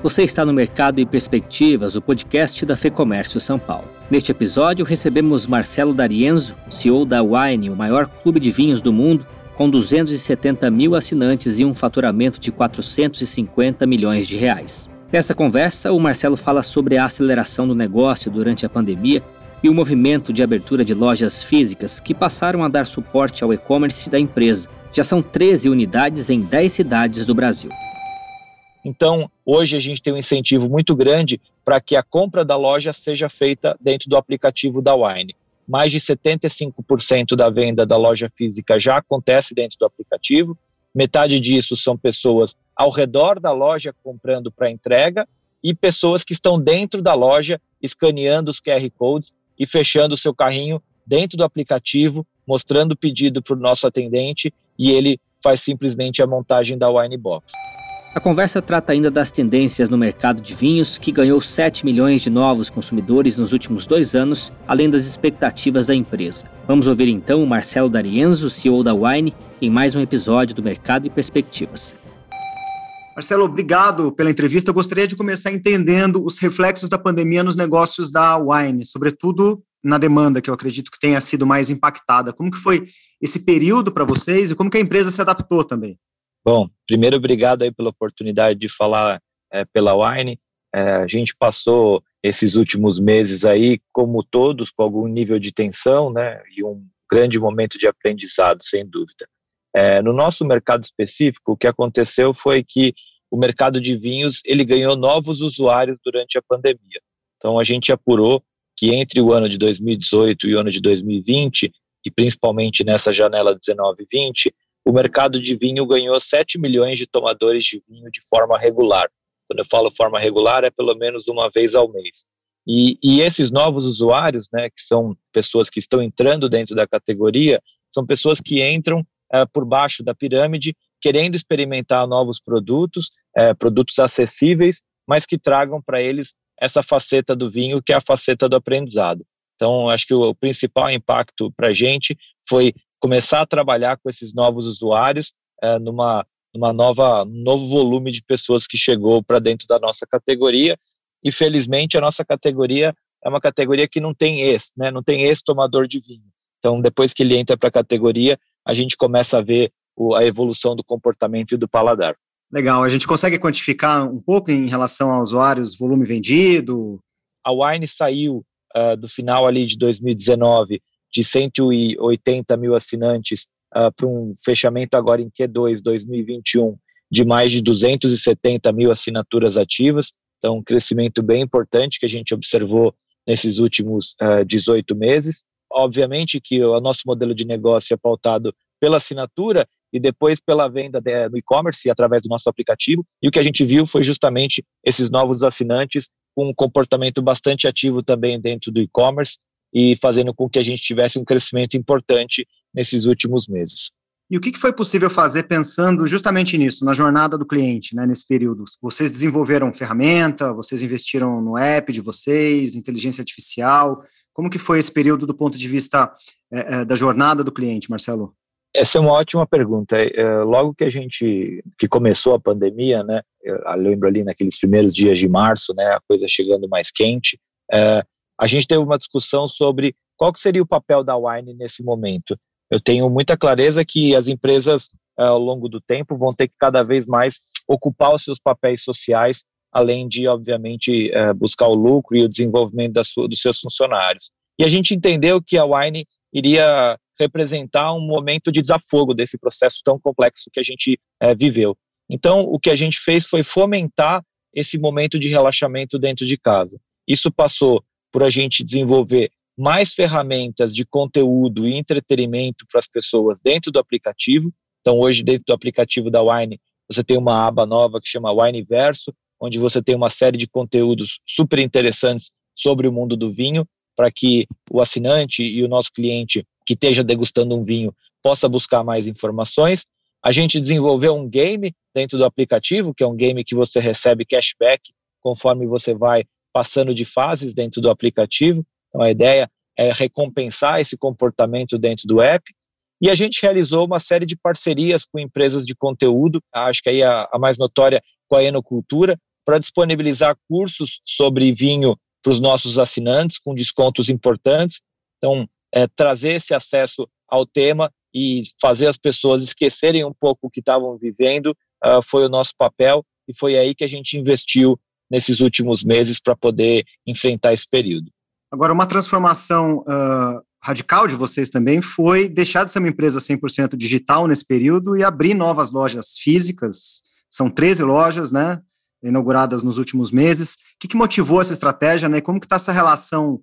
Você está no Mercado e Perspectivas, o podcast da FEComércio São Paulo. Neste episódio, recebemos Marcelo D'Arienzo, CEO da Wine, o maior clube de vinhos do mundo, com 270 mil assinantes e um faturamento de 450 milhões de reais. Nessa conversa, o Marcelo fala sobre a aceleração do negócio durante a pandemia e o movimento de abertura de lojas físicas que passaram a dar suporte ao e-commerce da empresa. Já são 13 unidades em 10 cidades do Brasil. Então, hoje a gente tem um incentivo muito grande para que a compra da loja seja feita dentro do aplicativo da Wine. Mais de 75% da venda da loja física já acontece dentro do aplicativo. Metade disso são pessoas ao redor da loja comprando para entrega e pessoas que estão dentro da loja escaneando os QR codes e fechando o seu carrinho dentro do aplicativo, mostrando o pedido para o nosso atendente e ele faz simplesmente a montagem da Wine Box. A conversa trata ainda das tendências no mercado de vinhos, que ganhou 7 milhões de novos consumidores nos últimos dois anos, além das expectativas da empresa. Vamos ouvir então o Marcelo D'Arienzo, CEO da Wine, em mais um episódio do Mercado e Perspectivas. Marcelo, obrigado pela entrevista. Eu gostaria de começar entendendo os reflexos da pandemia nos negócios da Wine, sobretudo na demanda, que eu acredito que tenha sido mais impactada. Como que foi esse período para vocês e como que a empresa se adaptou também? Bom, primeiro, obrigado aí pela oportunidade de falar é, pela Wine. É, a gente passou esses últimos meses aí, como todos, com algum nível de tensão, né, e um grande momento de aprendizado, sem dúvida. É, no nosso mercado específico, o que aconteceu foi que o mercado de vinhos ele ganhou novos usuários durante a pandemia. Então a gente apurou que entre o ano de 2018 e o ano de 2020 e principalmente nessa janela 19/20 o mercado de vinho ganhou 7 milhões de tomadores de vinho de forma regular. Quando eu falo forma regular, é pelo menos uma vez ao mês. E, e esses novos usuários, né, que são pessoas que estão entrando dentro da categoria, são pessoas que entram é, por baixo da pirâmide, querendo experimentar novos produtos, é, produtos acessíveis, mas que tragam para eles essa faceta do vinho, que é a faceta do aprendizado. Então, acho que o, o principal impacto para a gente foi começar a trabalhar com esses novos usuários é, numa, numa nova novo volume de pessoas que chegou para dentro da nossa categoria e felizmente a nossa categoria é uma categoria que não tem ex, né? Não tem ex tomador de vinho. Então depois que ele entra para a categoria, a gente começa a ver o, a evolução do comportamento e do paladar. Legal. A gente consegue quantificar um pouco em relação aos usuários, volume vendido? A Wine saiu uh, do final ali de 2019 de 180 mil assinantes uh, para um fechamento agora em Q2 2021 de mais de 270 mil assinaturas ativas. Então, um crescimento bem importante que a gente observou nesses últimos uh, ah, 18 meses. Obviamente que o nosso modelo de negócio é pautado pela assinatura e depois pela venda do e-commerce através do nosso aplicativo. E o que a gente viu foi justamente esses novos assinantes com um comportamento bastante ativo também dentro do e-commerce, e fazendo com que a gente tivesse um crescimento importante nesses últimos meses. E o que foi possível fazer pensando justamente nisso, na jornada do cliente, né, nesse período? Vocês desenvolveram ferramenta, vocês investiram no app de vocês, inteligência artificial. Como que foi esse período do ponto de vista é, é, da jornada do cliente, Marcelo? Essa é uma ótima pergunta. É, logo que a gente que começou a pandemia, né, eu lembro ali naqueles primeiros dias de março, né, a coisa chegando mais quente, a gente teve uma discussão sobre qual seria o papel da Wine nesse momento. Eu tenho muita clareza que as empresas, eh, ao longo do tempo, vão ter que cada vez mais ocupar os seus papéis sociais, além de, obviamente, eh, buscar o lucro e o desenvolvimento dos seus funcionários. E a gente entendeu que a Wine iria representar um momento de desafogo desse processo tão complexo que a gente é, viveu. Então, o que a gente fez foi fomentar esse momento de relaxamento dentro de casa. Isso passou por a gente desenvolver mais ferramentas de conteúdo e entretenimento para as pessoas dentro do aplicativo. Então, hoje, dentro do aplicativo da Wine, você tem uma aba nova que chama Wine Verso, onde você tem uma série de conteúdos super interessantes sobre o mundo do vinho, para que o assinante e o nosso cliente que esteja degustando um vinho possa buscar mais informações. A gente desenvolveu um game dentro do aplicativo, que é um game que você recebe cashback conforme você vai passando de fases dentro do aplicativo. Então, a ideia é recompensar esse comportamento dentro do app. E a gente realizou uma série de parcerias com empresas de conteúdo, acho que aí a, a mais notória com a Enocultura, para disponibilizar cursos sobre vinho para os nossos assinantes com descontos importantes. Então, é, trazer esse acesso ao tema e fazer as pessoas esquecerem um pouco o que estavam vivendo uh, foi o nosso papel e foi aí que a gente investiu nesses últimos meses para poder enfrentar esse período. Agora, uma transformação uh, radical de vocês também foi deixar de ser uma empresa 100% digital nesse período e abrir novas lojas físicas. São 13 lojas, né? Inauguradas nos últimos meses. O que, que motivou essa estratégia, né? Como que está essa relação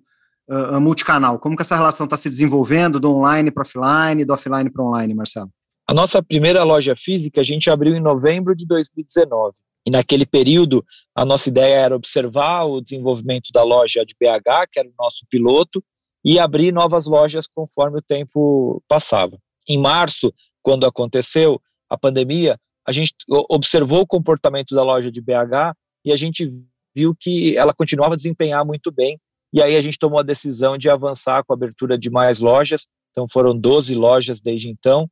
uh, multicanal? Como que essa relação está se desenvolvendo do online para offline, do offline para online, Marcelo? A nossa primeira loja física a gente abriu em novembro de 2019. E naquele período, a nossa ideia era observar o desenvolvimento da loja de BH, que era o nosso piloto, e abrir novas lojas conforme o tempo passava. Em março, quando aconteceu a pandemia, a gente observou o comportamento da loja de BH e a gente viu que ela continuava a desempenhar muito bem. E aí a gente tomou a decisão de avançar com a abertura de mais lojas. Então foram 12 lojas desde então.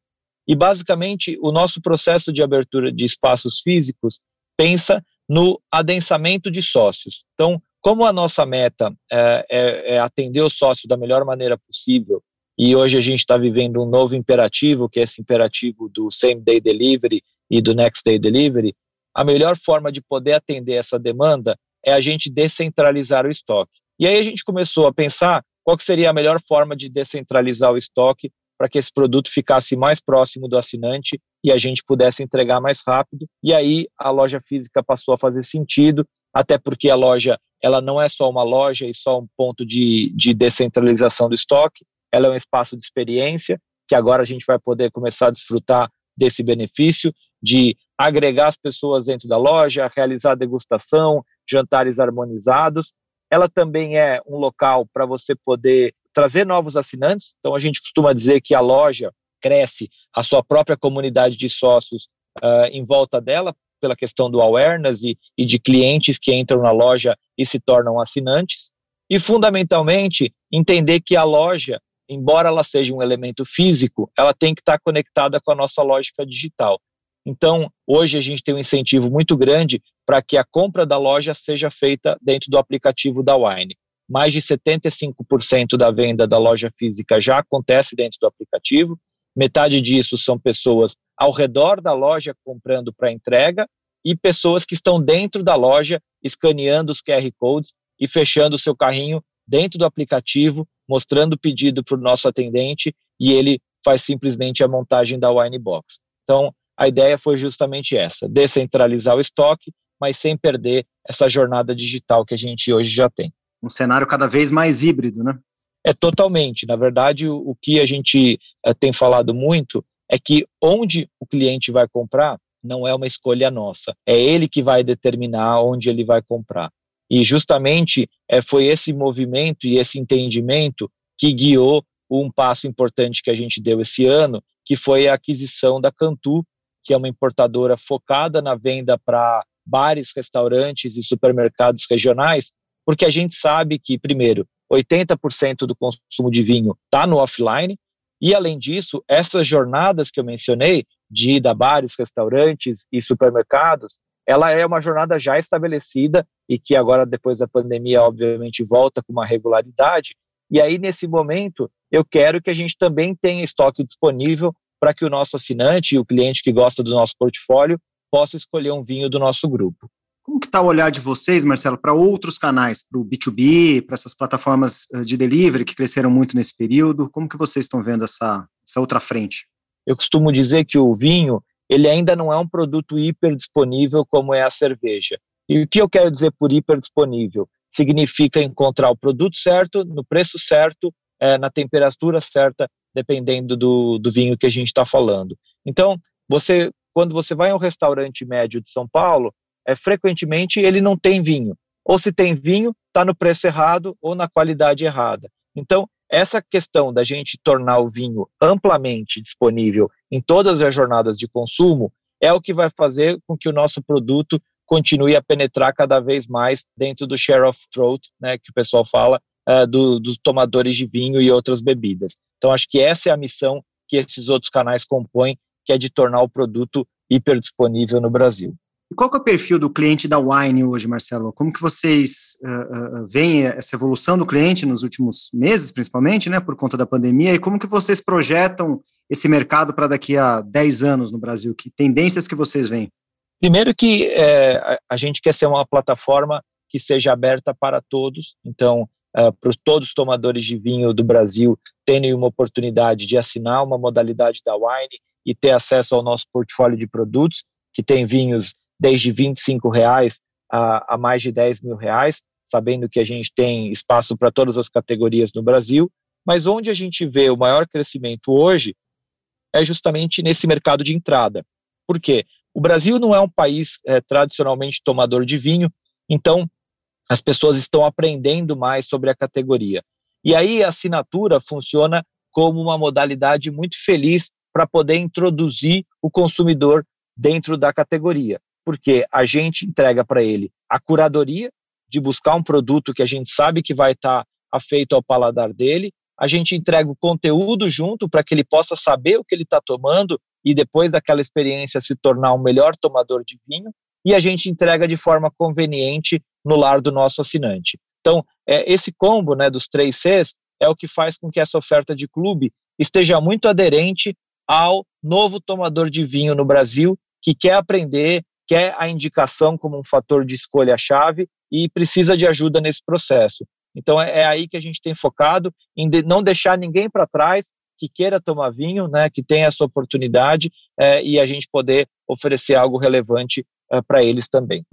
E basicamente o nosso processo de abertura de espaços físicos pensa no adensamento de sócios. Então, como a nossa meta é, é, é atender o sócio da melhor maneira possível, e hoje a gente está vivendo um novo imperativo, que é esse imperativo do same day delivery e do next day delivery, a melhor forma de poder atender essa demanda é a gente descentralizar o estoque. E aí a gente começou a pensar qual seria a melhor forma de descentralizar o estoque para que esse produto ficasse mais próximo do assinante e a gente pudesse entregar mais rápido. E aí a loja física passou a fazer sentido, até porque a loja ela não é só uma loja e só um ponto de, de descentralização do estoque, ela é um espaço de experiência que agora a gente vai poder começar a desfrutar desse benefício de agregar as pessoas dentro da loja, realizar degustação, jantares harmonizados. Ela também é um local para você poder trazer novos assinantes. Então, a gente costuma dizer que a loja cresce a sua própria comunidade de sócios uh, em volta dela, pela questão do awareness e, e de clientes que entram na loja e se tornam assinantes. E, fundamentalmente, entender que a loja, embora ela seja um elemento físico, ela tem que estar conectada com a nossa lógica digital. Então, hoje a gente tem um incentivo muito grande para que a compra da loja seja feita dentro do aplicativo da Wine mais de 75% da venda da loja física já acontece dentro do aplicativo. Metade disso são pessoas ao redor da loja comprando para entrega e pessoas que estão dentro da loja escaneando os QR codes e fechando o seu carrinho dentro do aplicativo, mostrando o pedido para o nosso atendente e ele faz simplesmente a montagem da Wine Box. Então, a ideia foi justamente essa: descentralizar o estoque, mas sem perder essa jornada digital que a gente hoje já tem um cenário cada vez mais híbrido, né? É totalmente. Na verdade, o, que a gente é, tem falado muito é que onde o cliente vai comprar não é uma escolha nossa. É ele que vai determinar onde ele vai comprar. E justamente é, foi esse movimento e esse entendimento que guiou um passo importante que a gente deu esse ano, que foi a aquisição da Cantu, que é uma importadora focada na venda para bares, restaurantes e supermercados regionais, porque a gente sabe que, primeiro, 80% do consumo de vinho está no offline, e além disso, essas jornadas que eu mencionei, de ir a bares, restaurantes e supermercados, ela é uma jornada já estabelecida e que agora, depois da pandemia, obviamente volta com uma regularidade. E aí, nesse momento, eu quero que a gente também tenha estoque disponível para que o nosso assinante e o cliente que gosta do nosso portfólio possa escolher um vinho do nosso grupo. Como que está o olhar de vocês, Marcelo, para outros canais, para o B2B, para essas plataformas eh, de delivery que cresceram muito nesse período? Como que vocês estão vendo essa, essa outra frente? Eu costumo dizer que o vinho ele ainda não é um produto hiper disponível como é a cerveja. E o que eu quero dizer por hiper disponível? Significa encontrar o produto certo, no preço certo, é, na temperatura certa, dependendo do, do vinho que a gente está falando. Então, você, quando você vai a um restaurante médio de São Paulo, é, frequentemente ele não tem vinho. Ou se tem vinho, está no preço errado ou na qualidade errada. Então, essa questão da gente tornar o vinho amplamente disponível em todas as jornadas de consumo é o que vai fazer com que o nosso produto continue a penetrar cada vez mais dentro do share of throat, né, que o pessoal fala, uh, do, dos tomadores de vinho e outras bebidas. Então, acho que essa é a missão que esses outros canais compõem, que é de tornar o produto hiper disponível no Brasil. E qual é o perfil do cliente da Wine hoje, Marcelo? Como que vocês uh, uh, veem essa evolução do cliente nos últimos meses, principalmente, né, por conta da pandemia, e como que vocês projetam esse mercado para daqui a 10 anos no Brasil? Que tendências que vocês veem? Primeiro que é, a gente quer ser uma plataforma que seja aberta para todos, então uh, para todos os tomadores de vinho do Brasil terem uma oportunidade de assinar uma modalidade da Wine e ter acesso ao nosso portfólio de produtos, que tem vinhos desde 25 reais a, a mais de 10 mil reais, sabendo que a gente tem espaço para todas as categorias no Brasil, mas onde a gente vê o maior crescimento hoje é justamente nesse mercado de entrada. Por quê? O Brasil não é um país é, tradicionalmente tomador de vinho, então as pessoas estão aprendendo mais sobre a categoria. E aí a assinatura funciona como uma modalidade muito feliz para poder introduzir o consumidor dentro da categoria porque a gente entrega para ele a curadoria de buscar um produto que a gente sabe que vai estar tá afeito ao paladar dele, a gente entrega o conteúdo junto para que ele possa saber o que ele está tomando e depois daquela experiência se tornar um melhor tomador de vinho, e a gente entrega de forma conveniente no lar do nosso assinante. Então, é, esse combo né, dos três Cs é o que faz com que essa oferta de clube esteja muito aderente ao novo tomador de vinho no Brasil que quer aprender, quer a indicação como um fator de escolha-chave e precisa de ajuda nesse processo. Então é, é aí que a gente tem focado em de, não deixar ninguém para trás que queira tomar vinho, né, que tenha essa oportunidade é, e a gente poder oferecer algo relevante é, para eles também.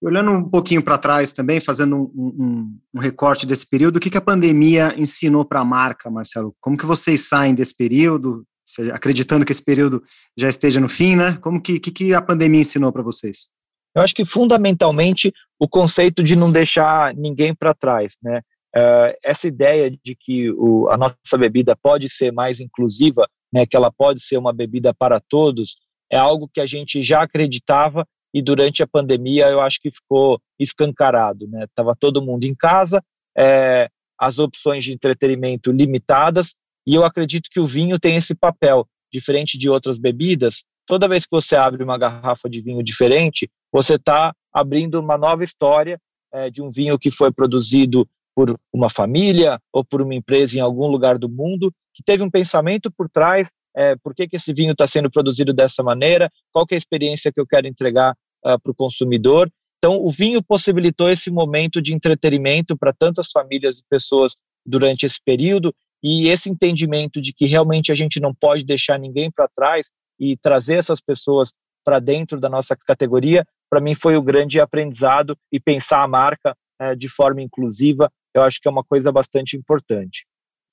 Olhando um pouquinho para trás também, fazendo um, um, um, recorte desse período, o que, que a pandemia ensinou para a marca, Marcelo? Como que vocês saem desse período? Acreditando que esse período já esteja no fim, né? Como que, que, que a pandemia ensinou para vocês? Eu acho que fundamentalmente o conceito de não deixar ninguém para trás, né? Uh, essa ideia de que o, a nossa bebida pode ser mais inclusiva, né, que ela pode ser uma bebida para todos, é algo que a gente já acreditava e durante a pandemia eu acho que ficou escancarado, né? Tava todo mundo em casa, é, as opções de entretenimento limitadas e eu acredito que o vinho tem esse papel, diferente de outras bebidas. Toda vez que você abre uma garrafa de vinho diferente, você está abrindo uma nova história é, de um vinho que foi produzido por uma família ou por uma empresa em algum lugar do mundo, que teve um pensamento por trás, é, por que, que esse vinho está sendo produzido dessa maneira, qual é a experiência que eu quero entregar uh, para o consumidor. Então, o vinho possibilitou esse momento de entretenimento para tantas famílias e pessoas durante esse período e esse entendimento de que realmente a gente não pode deixar ninguém para trás e trazer essas pessoas para dentro da nossa categoria, para mim foi o grande aprendizado e pensar a marca é, de forma inclusiva, eu acho que é uma coisa bastante importante.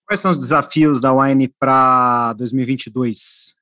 Quais são os desafios da Wine para 2022?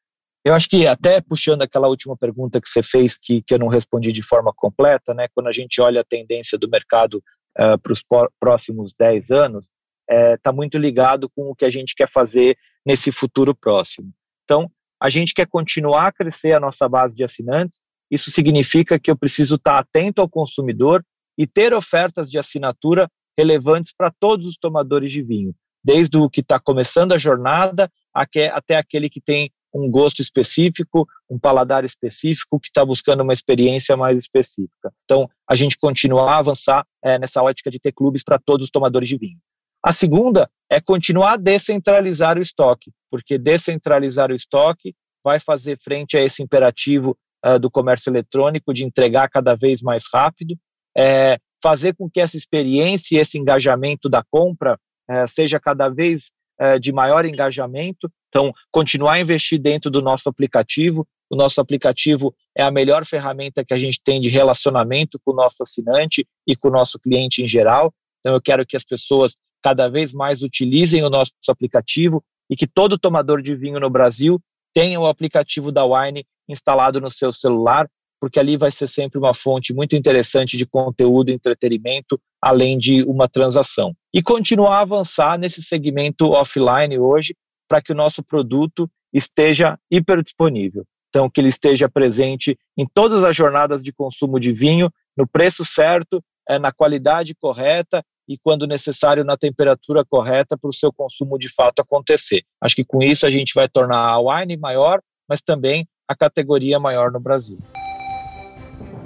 Eu acho que até puxando aquela última pergunta que você fez, que, que eu não respondi de forma completa, né, quando a gente olha a tendência do mercado uh, para os próximos 10 anos, está é, tá muito ligado com o que a gente quer fazer nesse futuro próximo. Então, a gente quer continuar a crescer a nossa base de assinantes. Isso significa que eu preciso estar tá atento ao consumidor e ter ofertas de assinatura relevantes para todos os tomadores de vinho, desde o que está começando a jornada até aquele que tem um gosto específico, um paladar específico, que está buscando uma experiência mais específica. Então, a gente continuar a avançar é, nessa ótica de ter clubes para todos os tomadores de vinho. A segunda é continuar a descentralizar o estoque, porque descentralizar o estoque vai fazer frente a esse imperativo uh, do comércio eletrônico de entregar cada vez mais rápido, é, fazer com que essa experiência e esse engajamento da compra uh, seja cada vez uh, de maior engajamento. Então, continuar a investir dentro do nosso aplicativo. O nosso aplicativo é a melhor ferramenta que a gente tem de relacionamento com o nosso assinante e com o nosso cliente em geral. Então, eu quero que as pessoas cada vez mais utilizem o nosso aplicativo e que todo tomador de vinho no Brasil tenha o aplicativo da Wine instalado no seu celular, porque ali vai ser sempre uma fonte muito interessante de conteúdo e entretenimento, além de uma transação. E continuar a avançar nesse segmento offline hoje, para que o nosso produto esteja hiperdisponível. Então, que ele esteja presente em todas as jornadas de consumo de vinho, no preço certo, eh, na qualidade correta e, quando necessário, na temperatura correta para o seu consumo de fato acontecer. Acho que com isso a gente vai tornar a wine maior, mas também a categoria maior no Brasil.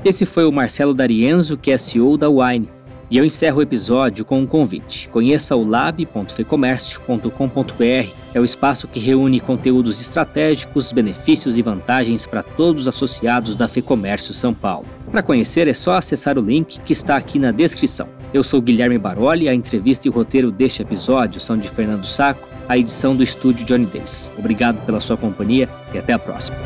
Esse foi o Marcelo D'Arienzo, que é CEO da Wine. E eu encerro o episódio com um convite. Conheça o lab.fecomércio.com.br. É o espaço que reúne conteúdos estratégicos, benefícios e vantagens para todos os associados da Fecomércio São Paulo. Para conhecer é só acessar o link que está aqui na descrição. Eu sou Guilherme Baroli, a entrevista e o roteiro deste episódio são de Fernando Saco, a edição do estúdio Johnny Days. Obrigado pela sua companhia e até a próxima.